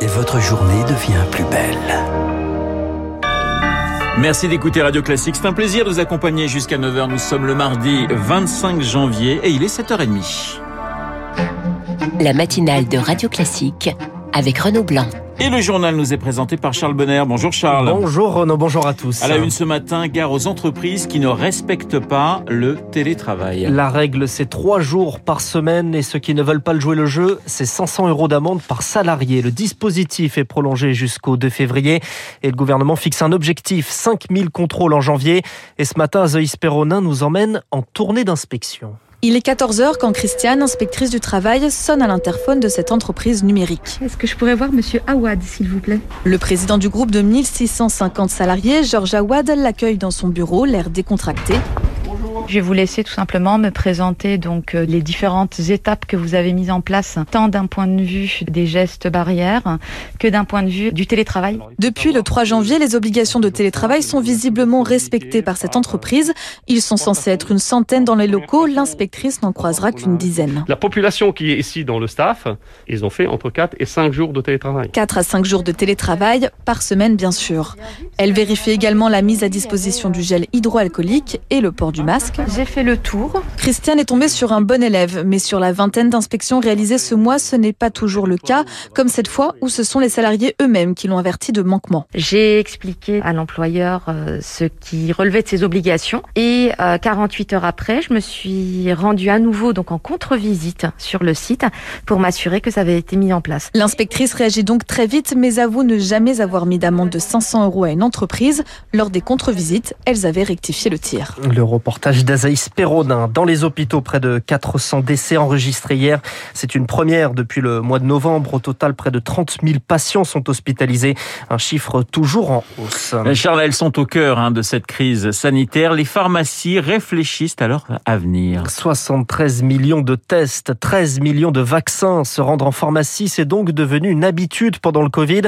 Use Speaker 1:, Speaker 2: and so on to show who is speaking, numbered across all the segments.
Speaker 1: et votre journée devient plus belle.
Speaker 2: Merci d'écouter Radio Classique. C'est un plaisir de vous accompagner jusqu'à 9h. Nous sommes le mardi 25 janvier et il est 7h30.
Speaker 3: La matinale de Radio Classique avec Renaud Blanc.
Speaker 2: Et le journal nous est présenté par Charles Bonner. Bonjour Charles.
Speaker 4: Bonjour Renaud, bonjour à tous.
Speaker 2: À la une ce matin, gare aux entreprises qui ne respectent pas le télétravail.
Speaker 4: La règle, c'est trois jours par semaine et ceux qui ne veulent pas le jouer le jeu, c'est 500 euros d'amende par salarié. Le dispositif est prolongé jusqu'au 2 février et le gouvernement fixe un objectif, 5000 contrôles en janvier. Et ce matin, Zoïs Perronin nous emmène en tournée d'inspection.
Speaker 5: Il est 14h quand Christiane, inspectrice du travail, sonne à l'interphone de cette entreprise numérique.
Speaker 6: Est-ce que je pourrais voir Monsieur Awad, s'il vous plaît?
Speaker 5: Le président du groupe de 1650 salariés, Georges Awad, l'accueille dans son bureau, l'air décontracté.
Speaker 6: Je vais vous laisser tout simplement me présenter donc euh, les différentes étapes que vous avez mises en place, tant d'un point de vue des gestes barrières que d'un point de vue du télétravail.
Speaker 5: Depuis le 3 janvier, les obligations de télétravail sont visiblement respectées par cette entreprise. Ils sont censés être une centaine dans les locaux. L'inspectrice n'en croisera qu'une dizaine.
Speaker 7: La population qui est ici dans le staff, ils ont fait entre 4 et 5 jours de télétravail.
Speaker 5: 4 à 5 jours de télétravail par semaine, bien sûr. Elle vérifie également la mise à disposition du gel hydroalcoolique et le port du masque.
Speaker 6: J'ai fait le tour.
Speaker 5: Christiane est tombée sur un bon élève, mais sur la vingtaine d'inspections réalisées ce mois, ce n'est pas toujours le cas, comme cette fois où ce sont les salariés eux-mêmes qui l'ont averti de manquement.
Speaker 6: J'ai expliqué à l'employeur euh, ce qui relevait de ses obligations et euh, 48 heures après, je me suis rendue à nouveau donc en contre-visite sur le site pour m'assurer que ça avait été mis en place.
Speaker 5: L'inspectrice réagit donc très vite, mais avoue ne jamais avoir mis d'amende de 500 euros à une entreprise. Lors des contre-visites, elles avaient rectifié le tir.
Speaker 4: Le reportage d'Azaïs Perronin. Dans les hôpitaux, près de 400 décès enregistrés hier. C'est une première depuis le mois de novembre. Au total, près de 30 000 patients sont hospitalisés. Un chiffre toujours en hausse.
Speaker 2: Charles, elles sont au cœur hein, de cette crise sanitaire. Les pharmacies réfléchissent à leur avenir.
Speaker 4: 73 millions de tests, 13 millions de vaccins. Se rendre en pharmacie, c'est donc devenu une habitude pendant le Covid.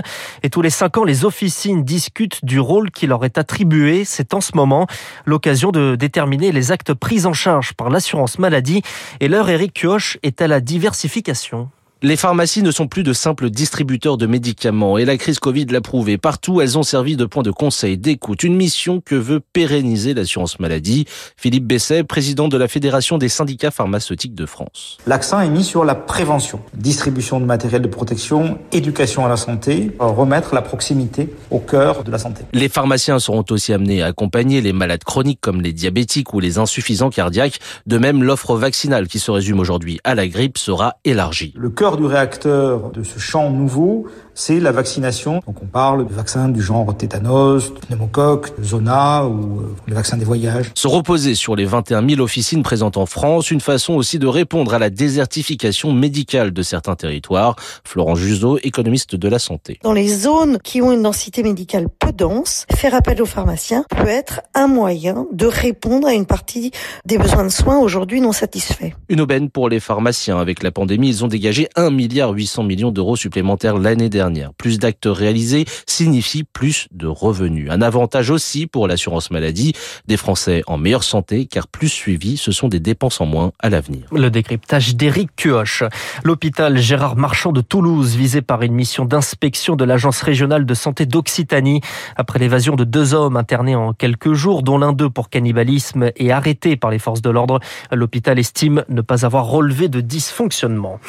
Speaker 4: Et tous les cinq ans, les officines discutent du rôle qui leur est attribué. C'est en ce moment l'occasion de déterminer les actes pris en charge par l'assurance maladie. Et l'heure, Eric Kioch, est à la diversification.
Speaker 8: Les pharmacies ne sont plus de simples distributeurs de médicaments et la crise Covid l'a prouvé. Partout, elles ont servi de point de conseil, d'écoute, une mission que veut pérenniser l'assurance maladie. Philippe Besset, président de la Fédération des syndicats pharmaceutiques de France.
Speaker 9: L'accent est mis sur la prévention, distribution de matériel de protection, éducation à la santé, remettre la proximité au cœur de la santé.
Speaker 8: Les pharmaciens seront aussi amenés à accompagner les malades chroniques comme les diabétiques ou les insuffisants cardiaques. De même, l'offre vaccinale qui se résume aujourd'hui à la grippe sera élargie.
Speaker 9: Le cœur du réacteur de ce champ nouveau, c'est la vaccination. Donc on parle de vaccins du genre tétanos, pneumocoque, zona ou euh, les vaccins des voyages.
Speaker 8: Se reposer sur les 21 000 officines présentes en France, une façon aussi de répondre à la désertification médicale de certains territoires. Florent Juseau, économiste de la santé.
Speaker 10: Dans les zones qui ont une densité médicale peu dense, faire appel aux pharmaciens peut être un moyen de répondre à une partie des besoins de soins aujourd'hui non satisfaits.
Speaker 8: Une aubaine pour les pharmaciens. Avec la pandémie, ils ont dégagé 1 milliard 800 millions d'euros supplémentaires l'année dernière. Plus d'actes réalisés signifie plus de revenus. Un avantage aussi pour l'assurance maladie. Des Français en meilleure santé car plus suivis, ce sont des dépenses en moins à l'avenir.
Speaker 4: Le décryptage d'Éric Cuoche. L'hôpital Gérard Marchand de Toulouse visé par une mission d'inspection de l'agence régionale de santé d'Occitanie après l'évasion de deux hommes internés en quelques jours dont l'un d'eux pour cannibalisme est arrêté par les forces de l'ordre. L'hôpital estime ne pas avoir relevé de dysfonctionnement.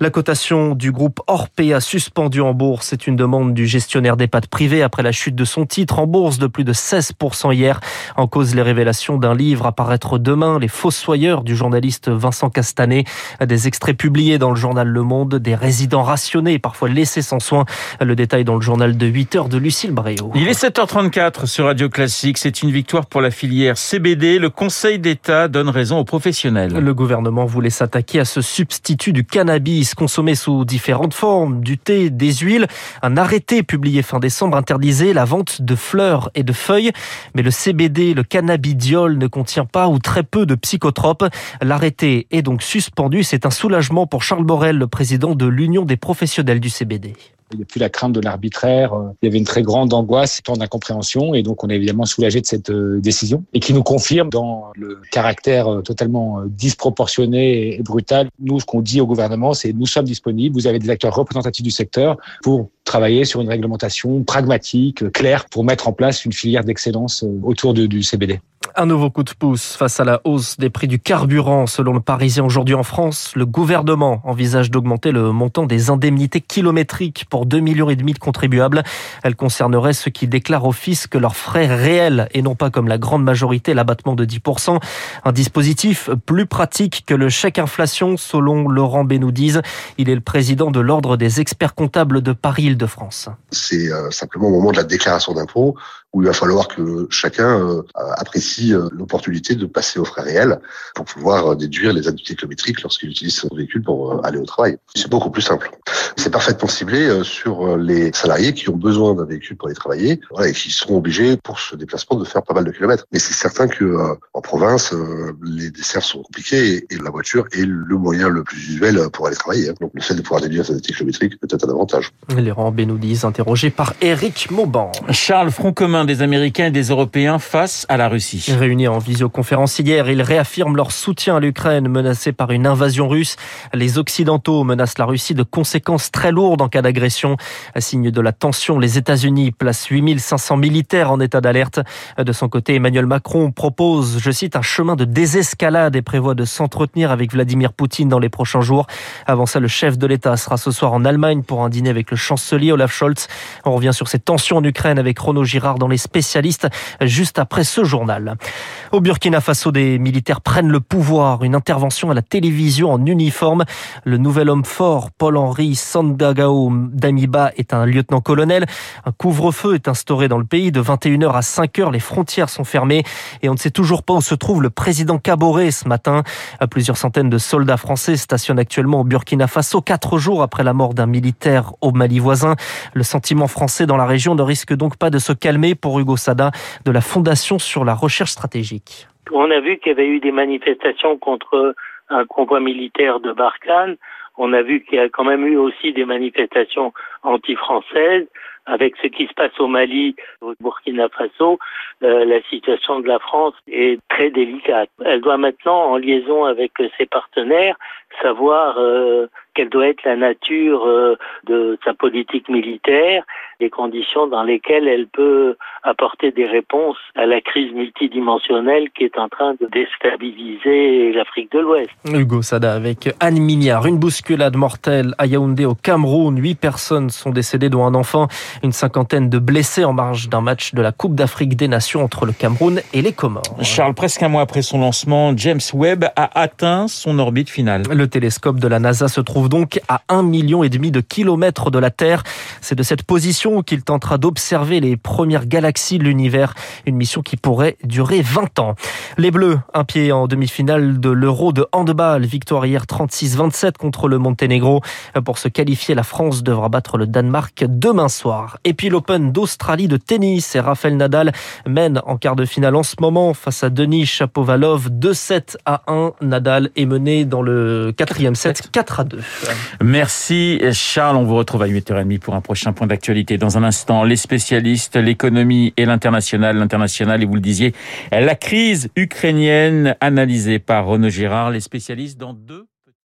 Speaker 4: La cotation du groupe Orpea suspendue en bourse. C'est une demande du gestionnaire d'EHPAD privé après la chute de son titre en bourse de plus de 16% hier. En cause les révélations d'un livre à paraître demain, Les Fossoyeurs du journaliste Vincent Castanet. Des extraits publiés dans le journal Le Monde, des résidents rationnés, parfois laissés sans soin. Le détail dans le journal de 8 heures de Lucille Bréau.
Speaker 2: Il est 7h34 sur Radio Classique. C'est une victoire pour la filière CBD. Le Conseil d'État donne raison aux professionnels.
Speaker 4: Le gouvernement voulait s'attaquer à ce substitut du cannabis consommé sous différentes formes, du thé, des huiles. Un arrêté publié fin décembre interdisait la vente de fleurs et de feuilles. Mais le CBD, le cannabidiol, ne contient pas ou très peu de psychotropes. L'arrêté est donc suspendu. C'est un soulagement pour Charles Borel, le président de l'Union des professionnels du CBD.
Speaker 11: Il n'y a plus la crainte de l'arbitraire. Il y avait une très grande angoisse, temps d'incompréhension, et donc on est évidemment soulagé de cette décision et qui nous confirme dans le caractère totalement disproportionné et brutal. Nous, ce qu'on dit au gouvernement, c'est nous sommes disponibles. Vous avez des acteurs représentatifs du secteur pour travailler sur une réglementation pragmatique, claire, pour mettre en place une filière d'excellence autour de, du CBD.
Speaker 4: Un nouveau coup de pouce face à la hausse des prix du carburant. Selon le Parisien aujourd'hui en France, le gouvernement envisage d'augmenter le montant des indemnités kilométriques pour 2,5 millions et demi de contribuables. Elle concernerait ceux qui déclarent au fisc leurs frais réels et non pas comme la grande majorité l'abattement de 10%. Un dispositif plus pratique que le chèque inflation selon Laurent Benoudiz. Il est le président de l'ordre des experts comptables de
Speaker 12: C'est euh, simplement au moment de la déclaration d'impôt où il va falloir que chacun euh, apprécie euh, l'opportunité de passer aux frais réels pour pouvoir déduire les indemnités kilométriques lorsqu'il utilise son véhicule pour aller au travail. C'est beaucoup plus simple. C'est parfaitement ciblé sur les salariés qui ont besoin d'un véhicule pour aller travailler voilà, et qui seront obligés pour ce déplacement de faire pas mal de kilomètres. Mais c'est certain que en province, les desserts sont compliqués et la voiture est le moyen le plus usuel pour aller travailler. Donc le fait de pouvoir déduire sa kilométrique peut être un avantage.
Speaker 4: Laurent Benoudis, interrogé par Eric Mauban.
Speaker 2: Charles, Front commun des Américains et des Européens face à la Russie.
Speaker 4: Réunis en visioconférence hier, ils réaffirment leur soutien à l'Ukraine menacée par une invasion russe. Les Occidentaux menacent la Russie de conséquences très lourdes en cas d'agression. Signe de la tension, les États-Unis placent 8500 militaires en état d'alerte. De son côté, Emmanuel Macron propose, je cite, un chemin de désescalade et prévoit de s'entretenir avec Vladimir Poutine dans les prochains jours. Avant ça, le chef de l'État sera ce soir en Allemagne pour un dîner avec le chancelier Olaf Scholz. On revient sur ces tensions en Ukraine avec Renaud Girard dans les spécialistes juste après ce journal. Au Burkina Faso, des militaires prennent le pouvoir. Une intervention à la télévision en uniforme. Le nouvel homme fort, Paul-Henri Sandagao Damiba, est un lieutenant-colonel. Un couvre-feu est instauré dans le pays de 21h à 5h. Les frontières sont fermées et on ne sait toujours pas où se trouve le président Caboret ce matin. Plusieurs centaines de soldats français stationnent actuellement au Burkina Faso, quatre jours après la mort d'un militaire au Mali voisin. Le sentiment français dans la région ne risque donc pas de se calmer pour Hugo Sada de la Fondation sur la recherche stratégique.
Speaker 13: On a vu qu'il y avait eu des manifestations contre un convoi militaire de Barkhane. On a vu qu'il y a quand même eu aussi des manifestations anti-françaises. Avec ce qui se passe au Mali, au Burkina Faso, euh, la situation de la France est très délicate. Elle doit maintenant, en liaison avec ses partenaires, savoir euh, quelle doit être la nature euh, de sa politique militaire, les conditions dans lesquelles elle peut apporter des réponses à la crise multidimensionnelle qui est en train de déstabiliser l'Afrique de l'Ouest.
Speaker 4: Hugo Sada avec Anne Mignard. Une bousculade mortelle à Yaoundé au Cameroun. Huit personnes sont décédées, dont un enfant. Une cinquantaine de blessés en marge d'un match de la Coupe d'Afrique des Nations entre le Cameroun et les Comores.
Speaker 2: Charles, presque un mois après son lancement, James Webb a atteint son orbite finale.
Speaker 4: Le télescope de la NASA se trouve donc à un million et demi de kilomètres de la Terre. C'est de cette position qu'il tentera d'observer les premières galaxies de l'univers. Une mission qui pourrait durer 20 ans. Les Bleus, un pied en demi-finale de l'Euro de handball. Victoire hier 36-27 contre le Monténégro. Pour se qualifier, la France devra battre le Danemark demain soir. Et puis l'Open d'Australie de tennis et Rafael Nadal mène en quart de finale en ce moment face à Denis Chapovalov 2-7 à 1. Nadal est mené dans le quatrième set 4 à 2.
Speaker 2: Merci Charles, on vous retrouve à 8h30 pour un prochain point d'actualité. Dans un instant, les spécialistes, l'économie et l'international. L'international, et vous le disiez, la crise ukrainienne analysée par Renaud Girard, les spécialistes dans deux